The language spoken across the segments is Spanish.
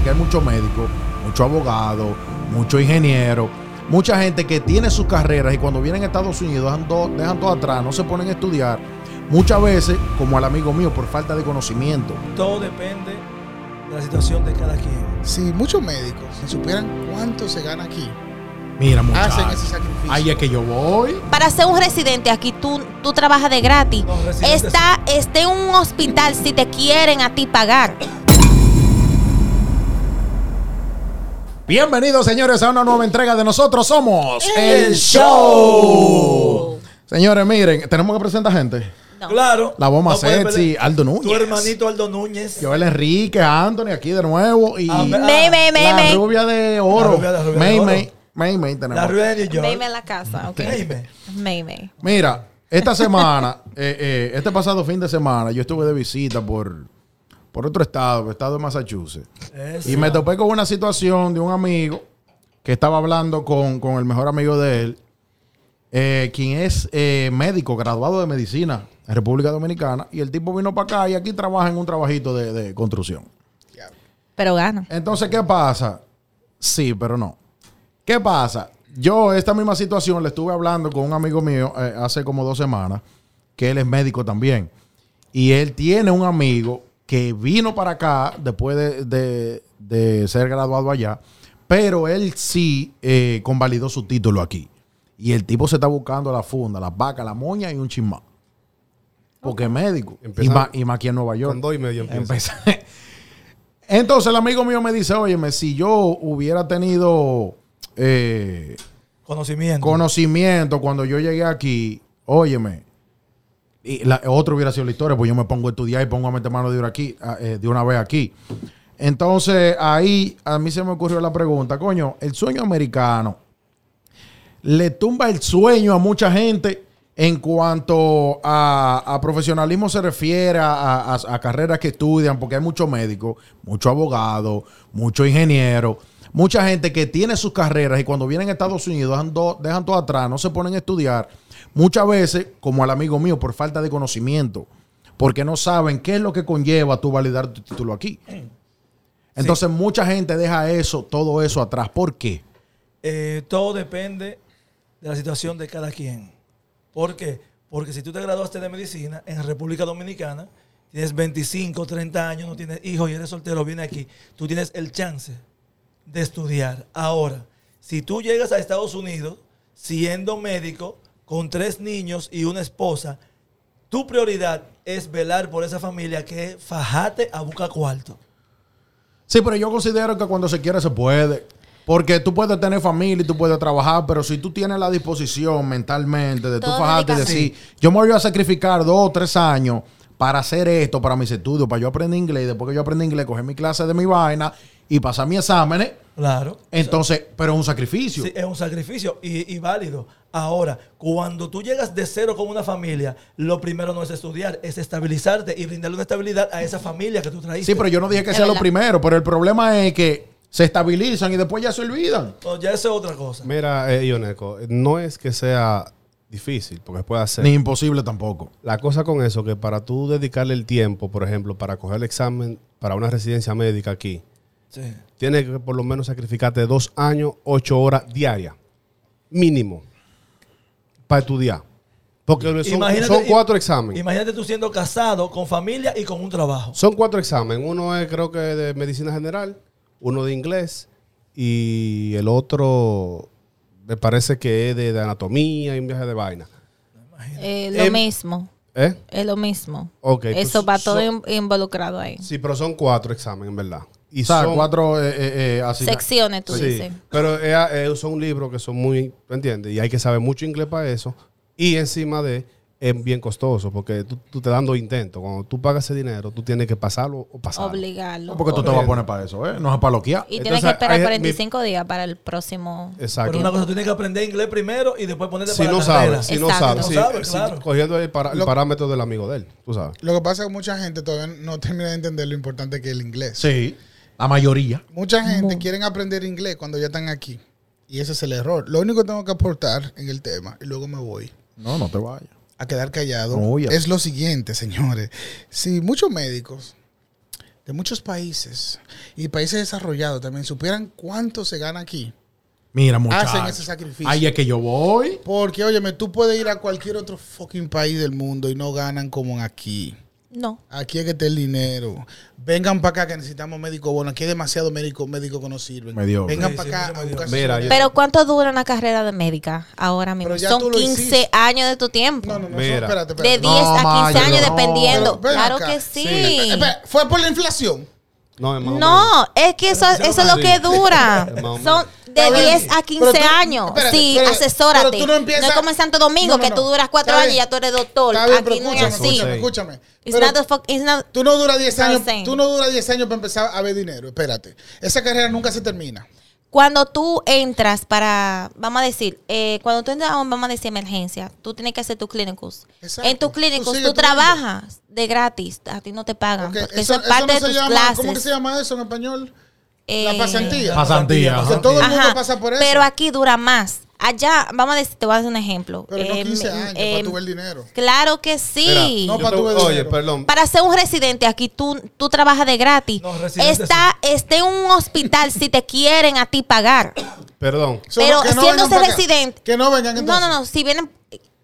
porque hay muchos médicos, muchos abogados, muchos ingenieros, mucha gente que tiene sus carreras y cuando vienen a Estados Unidos dejan todo, dejan todo atrás, no se ponen a estudiar. Muchas veces, como al amigo mío, por falta de conocimiento. Todo depende de la situación de cada quien. Si muchos médicos, si supieran cuánto se gana aquí, Mira, hacen muchachos. ese sacrificio. Ahí es que yo voy. Para ser un residente aquí, tú, tú trabajas de gratis. No, Está, esté en un hospital si te quieren a ti pagar. Bienvenidos, señores, a una nueva entrega de Nosotros Somos El Show. Señores, miren, tenemos que presentar gente. No. Claro. La bomba No sexy, Aldo Núñez. Tu hermanito Aldo Núñez. Joel Enrique, Anthony, aquí de nuevo. Y Ah, me- Me, me, me, la rubia de oro. La rubia- la rubia May, de oro. May, May, May tenemos. La rueda de New York. Meme en la casa, ok. Meme. Meme. Mira, esta semana, eh, eh, este pasado fin de semana, yo estuve de visita por, por otro estado, el estado de Massachusetts. Eso. Y me topé con una situación de un amigo que estaba hablando con, con el mejor amigo de él, eh, quien es eh, médico, graduado de medicina en República Dominicana. Y el tipo vino para acá y aquí trabaja en un trabajito de, de construcción. Pero gana. Entonces, ¿qué pasa? Sí, pero no. ¿Qué pasa? Yo, esta misma situación, le estuve hablando con un amigo mío eh, hace como dos semanas, que él es médico también. Y él tiene un amigo que vino para acá después de, de- de ser graduado allá, pero él sí eh, convalidó su título aquí. Y el tipo se está buscando la funda, las vacas, la moña y un chismá. Porque es médico. Y más, y más aquí en Nueva York. Con dos y medio empieza. Entonces el amigo mío me dice, óyeme, si yo hubiera tenido eh, Conocimiento. conocimiento cuando yo llegué aquí, óyeme, y la, otro hubiera sido la historia, pues yo me pongo a estudiar y pongo a meter mano de, una aquí, eh, de una vez aquí. Entonces ahí a mí se me ocurrió la pregunta, coño, el sueño americano le tumba el sueño a mucha gente en cuanto a, a profesionalismo se refiere a, a- a carreras que estudian, porque hay muchos médicos, muchos abogados, muchos ingenieros, mucha gente que tiene sus carreras y cuando vienen a Estados Unidos dejan, do- dejan todo atrás, no se ponen a estudiar. Muchas veces, como al amigo mío, por falta de conocimiento, porque no saben qué es lo que conlleva tu validar tu título aquí. Entonces, mucha gente deja eso, todo eso atrás. ¿Por qué? Eh, todo depende de la situación de cada quien. ¿Por qué? Porque si tú te graduaste de medicina en República Dominicana, tienes 25, 30 años, no tienes hijos y eres soltero, viene aquí, tú tienes el chance de estudiar. Ahora, si tú llegas a Estados Unidos siendo médico, con tres niños y una esposa, tu prioridad es velar por esa familia que fajate a buscar cuarto. Sí, pero yo considero que cuando se quiere se puede. Porque tú puedes tener familia y tú puedes trabajar, pero si tú tienes la disposición mentalmente de tú Todo fajarte y decir, yo me voy a sacrificar dos o tres años para hacer esto, para mis estudios, para yo aprender inglés, y después que yo aprenda inglés, coger mi clase de mi vaina y pasar mis exámenes, Claro. entonces, pero es un sacrificio. Sí, es un sacrificio y, y válido. Ahora, cuando tú llegas de cero con una familia, lo primero no es estudiar, es estabilizarte y brindarle una estabilidad a esa familia que tú traíste. Sí, pero yo no dije que Es sea lo primero, pero el problema es que se estabilizan y después ya se olvidan. No, ya eso es otra cosa. Mira, eh, Ioneco, no es que sea difícil, porque puede hacer. Ni imposible tampoco. La cosa con eso, que para tú dedicarle el tiempo, por ejemplo, para coger el examen para una residencia médica aquí, Sí. tienes que por lo menos sacrificarte dos años, ocho horas diarias, mínimo, para estudiar. Porque son, cuatro exámenes. Imagínate tú siendo casado, con familia y con un trabajo. Son cuatro exámenes. Uno es creo que de medicina general, uno de inglés y el otro me parece que es de, de anatomía y un viaje de vaina. Eh, lo Em, mismo. ¿Eh? Es lo mismo. Ok, Eso pues, va todo involucrado ahí. Sí, pero son cuatro exámenes, en verdad. Y O sea, son, cuatro eh, eh, eh, así- Secciones, tú Sí, dices. pero eh, eh, son libros que son muy, ¿me entiendes? Y hay que saber mucho inglés para eso. Y encima de, es bien costoso porque tú, tú te dando intento. Cuando tú pagas ese dinero, tú tienes que pasarlo o pasarlo. Obligarlo. Porque tú te vas a poner para eso, ¿eh? No es para loquear. Y Entonces, tienes que esperar hay- 45 días para el próximo. Exacto. Pero una cosa, tú tienes que aprender inglés primero y después ponerte si para no la carrera. sabes, si no sabes, No sí, sabes, sí, claro. cogiendo el, para- el parámetro del amigo de él, tú sabes. Lo que pasa es que mucha gente todavía no termina de entender lo importante que es el inglés. Sí, la mayoría. Mucha gente quiere aprender inglés cuando ya están aquí. Y ese es el error. Lo único que tengo que aportar en el tema, y luego me voy No, no te vayas. a quedar callado, Oye. es lo siguiente, señores. Si muchos médicos de muchos países y países desarrollados también supieran cuánto se gana aquí. Mira, muchachos. Hacen ese sacrificio. Ahí es que yo voy. Porque, óyeme, tú puedes ir a cualquier otro fucking país del mundo y no ganan como aquí. No. Aquí es que está el dinero. Vengan para acá que necesitamos médicos buenos. Aquí hay demasiados médicos médicos que no sirven. Mediocre. Vengan Sí, para acá sí, a mediocre. buscar Mira, su- yo- Pero ¿cuánto dura una carrera de médica ahora mismo? Son lo 15 hiciste. años de tu tiempo. No, no, no. Mira. eso- espérate, De espérate. 10 a 15 Maya, años no. dependiendo. Pero claro acá. que Sí. sí. Espera, ¿Fue por la inflación? No, es. No, es que eso, eso es lo que dura. Son de Está bien. 10 a 15 Pero tú- años. espérate, sí, pero- asesórate. pero tú no empiezas- es como en Santo Domingo, No, no, que tú duras 4 Está años y ya tú eres doctor. Bien, Aquí no es así. escúchame, tú no duras 10 not años, tú no duras 10 años para empezar a ver dinero. Espérate. Esa carrera nunca se termina. Cuando tú entras para, vamos a decir, eh, cuando tú entras vamos a decir, emergencia, tú tienes que hacer tus clínicos. Exacto. En tus clínicos tú, trabajas de gratis, a ti no te pagan, eso, eso es eso parte no de tus llama, clases. ¿Cómo que se llama eso en español? La pasantía. Pasantía, ajá. Que todo el mundo Ajá, pasa por eso. Pero aquí dura más. Allá, vamos a decir, te voy a dar un ejemplo. Pero no Eh, 15 me- años eh, para tu ver el dinero. Claro que sí. No, Yo pa' te- tu ver Oye, dinero. perdón. Para ser un residente aquí, tú, tú trabajas de gratis. No, residente está, está en un hospital si te quieren a ti pagar. Perdón. Pero no para acá. residente- Que no vengan No, entonces. no, no. Si vienen,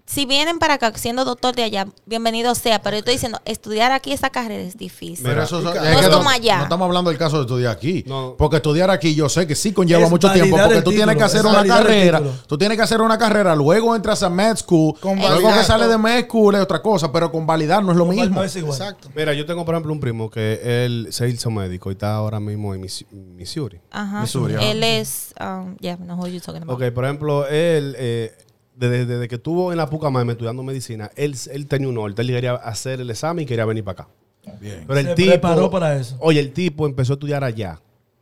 si vienen para acá siendo doctor de allá, bienvenido sea. Pero yo estoy diciendo, estudiar aquí esa carrera es difícil. Pero eso No es que como allá. No estamos hablando del caso de estudiar aquí. No. Porque estudiar aquí yo sé que sí conlleva Es mucho tiempo. Porque tú tienes que título, hacer una carrera. título. Tú tienes que hacer una carrera. Luego entras a med school. Con luego validar. que sales de med school es otra cosa. Pero con validar no es lo mismo. No es igual. Exacto. Mira, yo tengo, por ejemplo, un primo que él se hizo médico y está ahora mismo en Mis- Missouri. Ajá. Missouri, ajá. Él es, um, yeah, no who you talking about. Ok, por ejemplo, él, eh, desde, desde que estuvo en la Pucamaima estudiando medicina, él, él tenía un norte. Él quería hacer el examen y quería venir para acá. Bien. Pero el Se tipo. preparó para eso. Oye, el tipo empezó a estudiar allá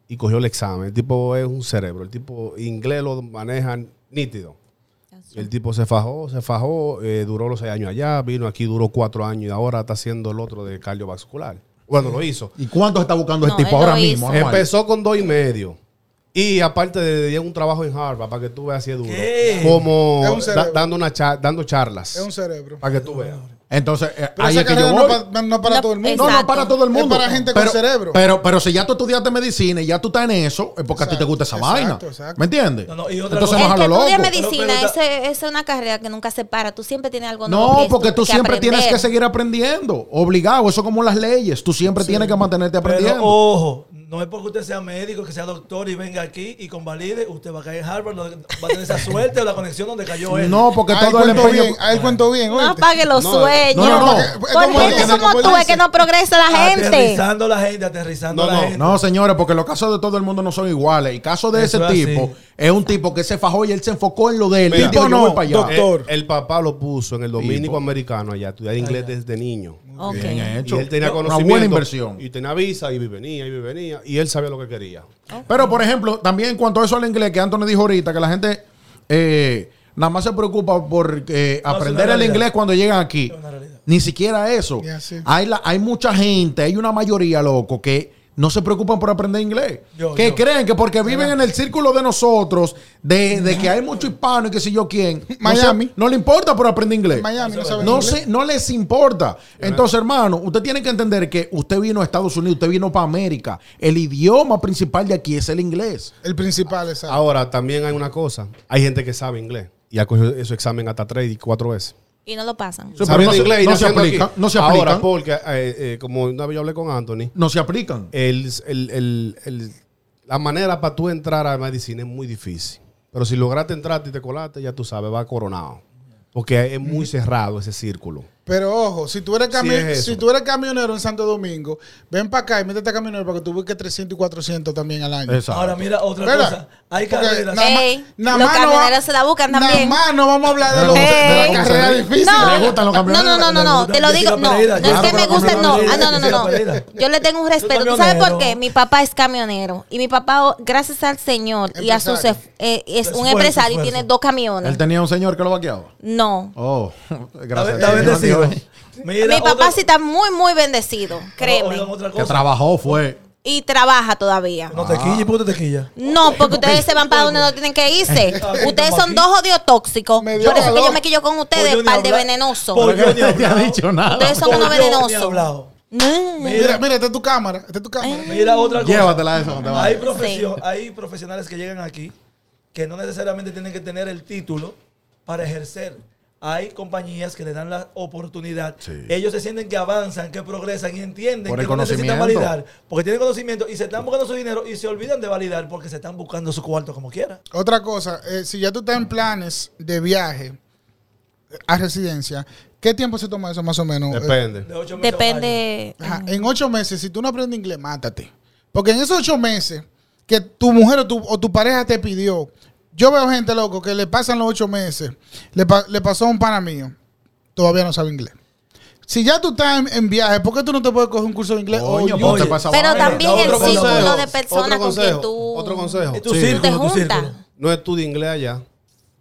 y cogió el examen. El tipo es un cerebro. El tipo inglés lo maneja nítido. El tipo se fajó, se fajó, eh, duró los seis años allá, vino aquí, duró cuatro años y ahora está haciendo el otro de cardiovascular. Bueno, lo hizo. ¿Y cuánto está buscando No, el tipo ahora mismo? Empezó con dos y medio. Y aparte de, de un trabajo en Harvard, para que tú veas si es duro. ¿Qué? Como Es un da- dando, una cha- dando charlas. Es un cerebro. Para que tú veas. Entonces, eh, Pero ahí esa es que yo no, voy. pa- no para No, todo el mundo. No, no, Exacto. para todo el Es mundo. para gente con pero, cerebro. Pero, pero si ya tú estudiaste medicina y ya tú estás en eso, es porque a ti te Exacto, gusta esa exacto, vaina. exacto. ¿Me entiendes? No, no, y otra Entonces cosa- no El es a que lo loco. estudia medicina, pero- ese- esa es una carrera que nunca se para. Tú siempre tienes algo nuevo No, que porque tú siempre tienes que aprender. seguir aprendiendo. Obligado. Eso es como las leyes. Tú siempre tienes que mantenerte aprendiendo. Pero ojo, no es porque usted sea médico, que sea doctor y venga aquí y convalide, usted va a caer en Harvard, no va a tener esa suerte o la conexión donde cayó él. no, porque A él todo el empeño. bien, a él cuento bien. No ¿oíste? apague los No, sueños. no, no, no. Es Por gente como como tú es que no progresa la gente. Aterrizando la gente, aterrizando No, la no, gente. No, señores, porque los casos de todo el mundo no son iguales. Y caso de Eso ese es así. tipo es un tipo que se fajó y él se enfocó en lo de él. Mira, y dijo, yo no, voy para allá. doctor. El, el papá lo puso en el dominico Tipo. americano allá, estudiar inglés desde niño. Ok. Bien hecho. Y él tenía Una conocimiento. buena inversión. Y tenía visa y venía y venía. Y él sabía lo que quería. Pero, por ejemplo, también en cuanto a eso al inglés, que Anthony dijo ahorita, que la gente eh, nada más se preocupa por eh, No, aprender una el inglés cuando llegan aquí. Una. Ni siquiera eso. Hay, la- hay mucha gente, hay una mayoría, loco, que no se preocupan por aprender inglés. Yo, que yo. creen que porque viven en el círculo de nosotros, de, de que hay mucho hispano y que sé yo quién, no, Miami. se- no le importa por aprender inglés. Miami no sabe No, inglés. se- no les importa. Entonces, hermano, usted tiene que entender que usted vino a Estados Unidos, usted vino para América. El idioma principal de aquí es el inglés. El principal es Ahora, también hay una cosa. Hay gente que sabe inglés. Y ha cogido ese examen hasta tres y cuatro veces. Y no lo pasan. Sí, Sabiendo no se- inglés y no se aplica, no se Ahora, aplican. porque, eh, eh, como una vez yo hablé con Anthony, No se aplican. el, el- el- el- la manera para tú entrar a medicina es muy difícil. Pero si lograste entrar y te colaste, ya tú sabes, va coronado. Porque es muy cerrado ese círculo. Pero ojo, si tú eres cami- Sí, es eso. si tú eres camionero en Santo Domingo, ven para acá y métete a camionero para que tú busques 300 y 400 también al año. Exacto. Ahora mira otra ¿Verdad? cosa. Hay carreras. los no camioneros se la buscan también. Nada más no vamos a hablar de, los, Ey. de la carrera difícil. No, ¿Le gustan los no, camioneros? no, no, no, no, Le te lo digo, no, no es que me gusten, no, ah, no, no, no, no. Yo le tengo un respeto. ¿Tú sabes por qué? Mi papá es camionero y mi papá, oh, gracias al Señor y a sus, eh, es un Esfuerzo, empresario y tiene dos camiones. Él tenía un señor que lo vaqueaba. No. Oh, Está gracias. Bendecido. Mira, Mi papá otra- sí está muy, muy bendecido, créeme. Que trabajó fue. Y trabaja todavía. No te quilles, ¿por qué te quillas? No, porque ustedes se van para donde no tienen que irse. Ustedes son dos jodidos tóxicos. Por eso que valor. yo me quillo con ustedes, par de venenosos. Dicho nada. Ustedes son unos venenosos. No. Mira, mira, esta es tu cámara. Esta es tu cámara. Mira otra cosa. Llévatela eso te Hay, hay profesionales que llegan aquí que no necesariamente tienen que tener el título para ejercer. Hay compañías que le dan la oportunidad. Sí. Ellos se sienten que avanzan, que progresan y entienden Por que no necesitan validar. Porque tienen conocimiento y se están buscando su dinero y se olvidan de validar porque se están buscando su cuarto como quiera. Otra cosa, eh, si ya tú estás en planes de viaje a residencia, ¿qué tiempo se toma eso más o menos? Eh, Depende. De ocho meses. Depende. Ajá, en ocho meses, si tú no aprendes inglés, mátate. Porque en esos ocho meses que tu mujer o tu, o tu pareja te pidió, yo veo gente loco que le pasan los ocho meses, le, pa- le pasó a un pana mío, todavía no sabe inglés. Si ya tú estás en, en viaje, ¿por qué tú no te puedes coger un curso de inglés? Coño, Oye, Pero también el círculo consejo, de personas con quien tú, Otro consejo. Tú círculo, te juntas. No estudia inglés allá.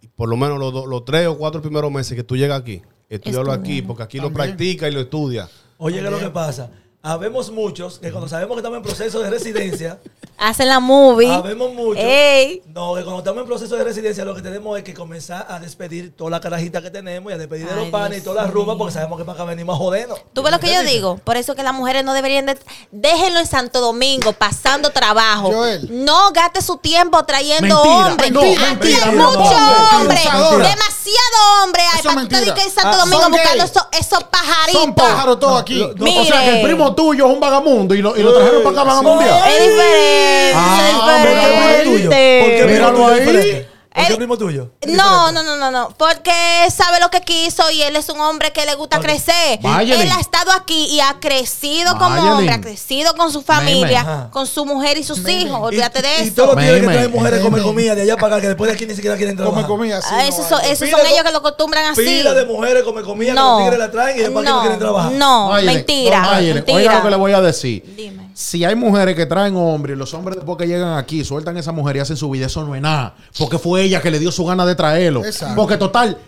Y por lo menos los, do- los tres o cuatro primeros meses que tú llegas aquí, estudiarlo aquí, porque aquí lo practica y lo estudia. Oye, ¿qué es lo que pasa? Habemos muchos que cuando sabemos que estamos en proceso de residencia, Hacen la movie. habemos muchos. Ey. No, que cuando estamos en proceso de residencia lo que tenemos es que comenzar a despedir toda la carajita que tenemos y a despedir de los panes y todas las rumbas porque sabemos que para acá venimos a jodernos. Tú ves lo que yo digo, por eso que las mujeres no deberían de... Déjenlo en Santo Domingo, pasando trabajo. Joel. No gaste su tiempo trayendo Mentira, hombres. mentira, Aquí mentira, hay no, mucho no, hombre, demasiado hombre. Hay Eso es para tú te mentira. dediques en Santo Ah, Domingo buscando esos, esos pajaritos. son pájaros todos aquí. No, o sea, que el primo tuyo es un vagamundo y lo, y lo trajeron para acá vagabundear. Es diferente, Ah, es mira, ¿Por qué primo tuyo? ¿Por qué diferente. primo Míralo tuyo es ahí. ¿Por qué Él- primo tuyo? Es No, no, no, no, no. Porque sabe lo que quiso y él es un hombre que le gusta Ok. crecer. Mayelin. Él ha estado aquí y ha crecido como hombre, ha crecido con su familia, Ajá. con su mujer y sus Meme. hijos. Y- Olvídate de Y eso. todos los tigres que Meme. traen mujeres comen Meme. comida de allá para acá que después de aquí ni siquiera quieren trabajar. Come comida así. Ah, no esos son, esos son ellos que lo acostumbran así. Pila de mujeres comen comida que los No, tigres la traen y después aquí no quieren trabajar. no, mentira, no, Mayelin, Oiga mentira. lo que le voy a decir. Dime. Si hay mujeres que traen hombres y los hombres después que llegan aquí sueltan a esa mujer y hacen su vida, eso no es nada. Porque fue ella que le dio su gana de traerlo. Exacto. Porque total,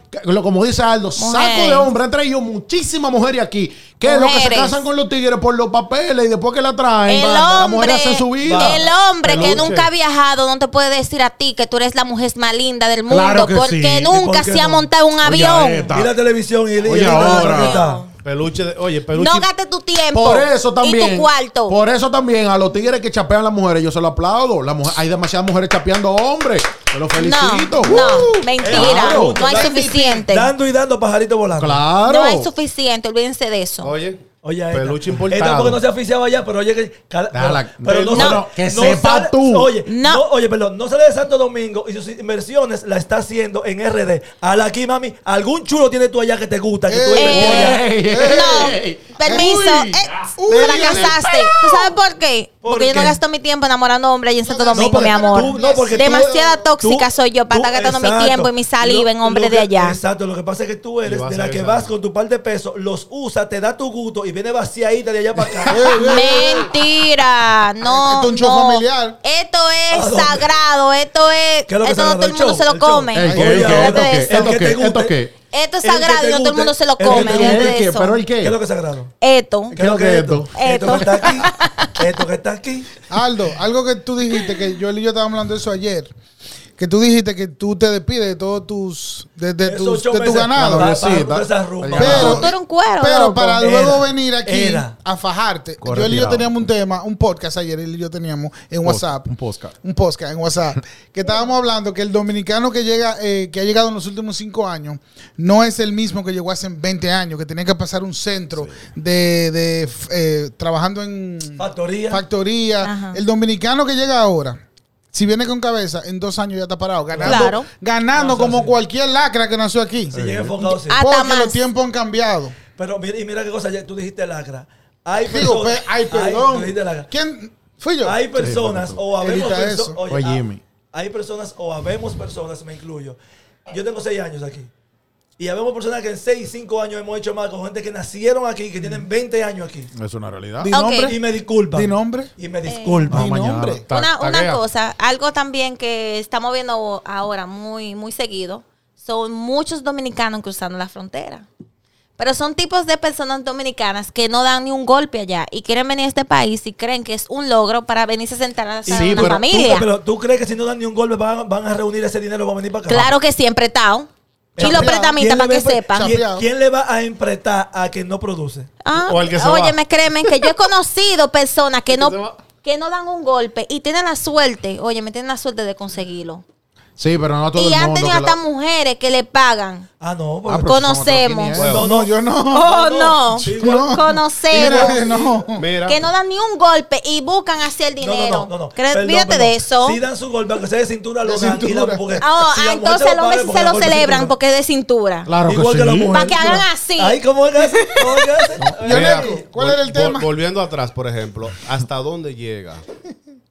como dice Aldo, saco de hombres han traído muchísimas mujeres aquí. Que es lo que se casan con los tigres por los papeles y después que la traen, El va- la mujer hombre, hace su vida. el hombre que nunca ha viajado no te puede decir a ti que tú eres la mujer más linda del mundo Claro porque sí. ¿Y nunca por se ha montado un Oye, avión. esta. Mira televisión y, y Oye, y- ahora. Y-. Peluche, de- oye, peluche. No gaste tu tiempo Por eso y también. tu cuarto. Por eso también a los tigres que chapean a las mujeres, yo se lo aplaudo. La mujer, hay demasiadas mujeres chapeando hombres. Los no, felicito. no, Uh, mentira. claro. no hay suficiente. Dando y dando pajaritos volando. Claro. No hay suficiente, olvídense de eso. Oye, Oye, esta. peluche Esta importado. porque no se ha oficiado allá, pero oye que. cada- pero no, No, sale- que sepa sale- tú. Oye, No. no. oye, perdón, no sale de Santo Domingo y sus inversiones la está haciendo en RD. Ala aquí, mami, algún chulo tienes tú allá que te gusta, que tú. Ey, ey, No, permiso. Uy. Eh, Uy, fracasaste. ¿Tú sabes por qué? ¿Por Porque yo no gasto mi tiempo enamorando hombres allá en Santo No, Domingo, porque mi amor. tú- no, porque tú- Demasiada tú- tóxica soy yo para estar gastando mi tiempo y mi saliva en hombres lo de allá. Exacto, lo que pasa es que tú eres de a la que vas con tu par de pesos, los usa, te da tu gusto y viene vaciadita de allá para acá. Mentira, no. Esto es un show no. familiar. Esto ¿A es dónde? sagrado, esto es. ¿Qué es lo que esto no todo el mundo se lo come. Ey, ¿qué, Oye, qué, ahora, esto qué, esto es sagrado y no todo el mundo se lo come. de ¿El qué? ¿Pero ¿Qué es lo que es sagrado? Esto. ¿Qué es lo que es esto? Esto que está aquí. Esto que está aquí. Aldo, algo que tú dijiste, que yo y yo estábamos hablando de eso ayer, que tú dijiste que tú te despides de todos tus, de, de tus, de tu ganado. para- esas. Pero- Tú eres un cuero. Pero para Era, luego venir aquí era. a fajarte. Corre yo y yo teníamos un tema, un podcast ayer, él y yo teníamos en WhatsApp. Un podcast. Un podcast en WhatsApp. que estábamos hablando que el dominicano que llega, eh, que ha llegado en los últimos cinco años, no es el mismo que llegó hace 20 años, que tenía que pasar un centro de, de, eh, trabajando en Factoría. factoría. Ajá. El dominicano que llega ahora. Si viene con cabeza, en dos años ya está parado. Ganando, Claro. ganando No, como cualquier lacra que nació aquí. Si llega enfocado, sí. Ah, Porque más. los tiempos han cambiado. Pero mira, y mira qué cosa, ya tú dijiste lacra. Hay Digo, personas. pe- ay, tú perdón. lacra. ¿Quién? ¿Fui yo? Hay personas o habemos personas. Oye, Jimmy. Hay personas o habemos personas, me incluyo. Yo tengo seis años aquí. Y habemos personas que en seis, cinco años hemos hecho más con gente que nacieron aquí, que tienen 20 años aquí. Es una realidad. Di nombre. Y me disculpan. Di nombre. Y me disculpan. Di mañana. nombre. Ta- una, cosa, algo también que estamos viendo ahora muy, muy seguido, son muchos dominicanos cruzando la frontera. Pero son tipos de personas dominicanas que no dan ni un golpe allá y quieren venir a este país y creen que es un logro para venirse a sentar a una Sí, pero tú- ¿Tú, familia. pero tú crees que si no dan ni un golpe van, van a reunir ese dinero para venir para acá? Claro que siempre está. Y los Chapeado. pretamitas ¿Quién para que sepan. ¿quién, le va a emprestar a que no produce? Ah, O al que se oye, va. me créeme que yo he conocido personas que no, que no dan un golpe y tienen la suerte, oye, me tienen la suerte de conseguirlo. Sí, pero no todo Y el han tenido hasta lo- mujeres que le pagan. Ah, no. Ah, porque- otros Conocemos. 500. No, no, yo no. Oh, no. Sí. Conocemos. Mira, no. Mira. Que no dan ni un golpe y buscan hacia el dinero. no, no, no, no. Perdón, Fíjate de eso. Si dan su golpe, aunque sea de cintura, lo dan. y Ah, si la mujer entonces te el hombre paga, sí porque se lo celebran porque es de cintura. Claro Igual que que la sí. mujer. Pa' que hagan así. Ay, ¿cómo es que hace? ¿Cómo es Neco, ¿cuál era el tema? volviendo atrás, por ejemplo, ¿hasta dónde llega?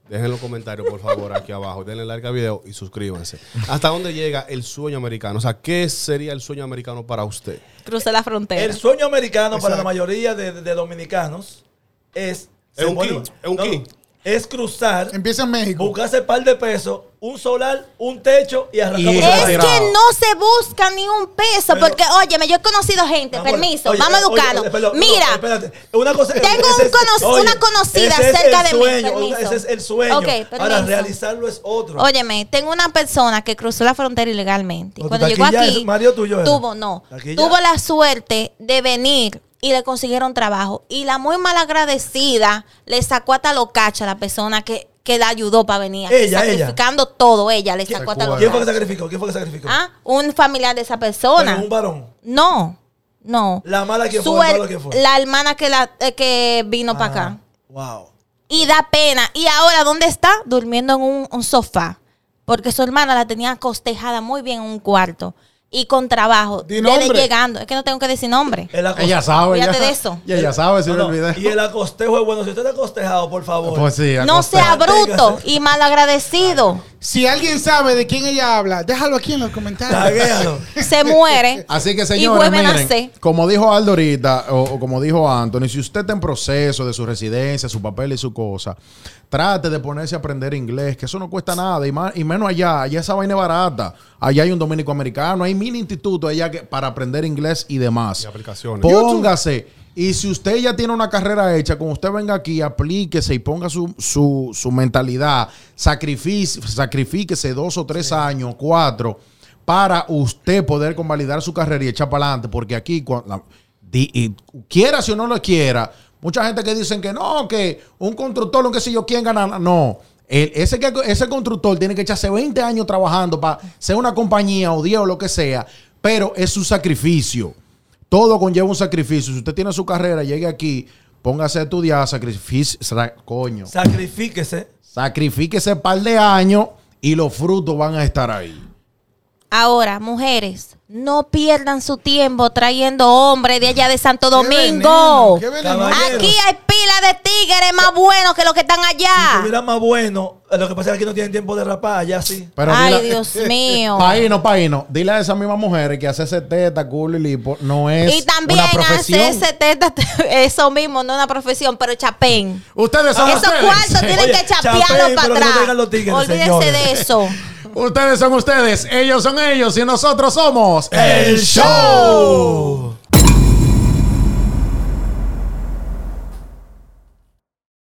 Dejen los comentarios, por favor, aquí abajo. Denle like al video y suscríbanse. ¿Hasta dónde llega el sueño americano? O sea, ¿qué sería el sueño americano para usted? Cruce la frontera. El sueño americano para la mayoría de, de dominicanos es... Es un key, es un no, key. Es cruzar, Empieza en México. buscarse par de pesos, un solar, un techo y por es que no se busca ni un peso, Pero- porque, óyeme, yo he conocido gente, amor, permiso, oye, vamos a educarnos. no, Mira, espérate. Una cosa, tengo un una conocida ese es cerca el de mí, sueño, permiso. Ese es el sueño. Ok, Ahora, permiso. realizarlo es otro. óyeme, tengo una persona que cruzó la frontera ilegalmente. Y Cuando llegó aquí es marido tuyo, tuvo, no, tuvo la suerte de venir y le consiguieron trabajo. Y la muy mal agradecida le sacó hasta los cachos a la persona que, que la ayudó para venir. Ella, ella. sacrificando todo, ella le ¿Quién- sacó hasta los ¿Quién fue que sacrificó? ¿Quién fue que sacrificó? Ah, un familiar de esa persona. un varón. No, no. La mala que fue, el her- malo que fue. La hermana que, la, eh, que vino para Ah, acá. Wow. Y da pena. ¿Y ahora dónde está? Durmiendo en un, un sofá. Porque su hermana la tenía acostejada muy bien en un cuarto. Y con trabajo. Desde llegando. Es que no tengo que decir nombre. Ella sabe. Fíjate ella- de eso. Y ella sabe si No. Y el acostejo es bueno. Si usted está acostejado, por favor. Pues sí, No sea bruto y malagradecido. Si alguien sabe de quién ella habla, déjalo aquí en los comentarios. Se muere. Así que señores, miren, como dijo Aldo ahorita, o, o como dijo Anthony, si usted está en proceso de su residencia, su papel y su cosa, trate de ponerse a aprender inglés, que eso no cuesta nada, y, más, y menos allá, allá esa vaina es barata. Allá hay un dominico americano, hay mil institutos allá que, para aprender inglés y demás. Y aplicaciones. Póngase. Y si usted ya tiene una carrera hecha, cuando usted venga aquí, aplíquese y ponga su, su, su mentalidad, sacrifíquese dos o tres años, cuatro, para usted poder convalidar su carrera y echar para adelante. Porque aquí, cua- la- di- y quiera si o no lo quiera, mucha gente que dicen que no, que un constructor, lo que sé yo, quién gana. No. El- ese, que, ese constructor tiene que echarse 20 años trabajando para ser una compañía o 10 o lo que sea, pero es su sacrificio. Todo conlleva un sacrificio. Si usted tiene su carrera, llegue aquí, póngase a estudiar, sacrificio, coño. Sacrifíquese. Sacrifíquese un par de años y los frutos van a estar ahí. Ahora, mujeres, no pierdan su tiempo trayendo hombres de allá de Santo Qué Domingo. veneno, qué veneno. Caballero. Aquí hay pila de tigres más buenos que los que están Si allá. estuviera más bueno, eh, lo que pasa es que aquí no tienen tiempo de rapar, allá sí. Pero Ay, dile- Dios mío. Paino, paino. Dile a esas mismas mujeres que hacerse teta, culo y lipo no es Y también una profesión. hacerse teta, eso mismo, no una profesión, pero chapén. Ustedes son Esos ustedes. cuartos tienen Oye, que chapearlo chapén, para no atrás. tigres, Olvídense de eso. Ustedes son ustedes. Ellos son ellos y nosotros somos El show.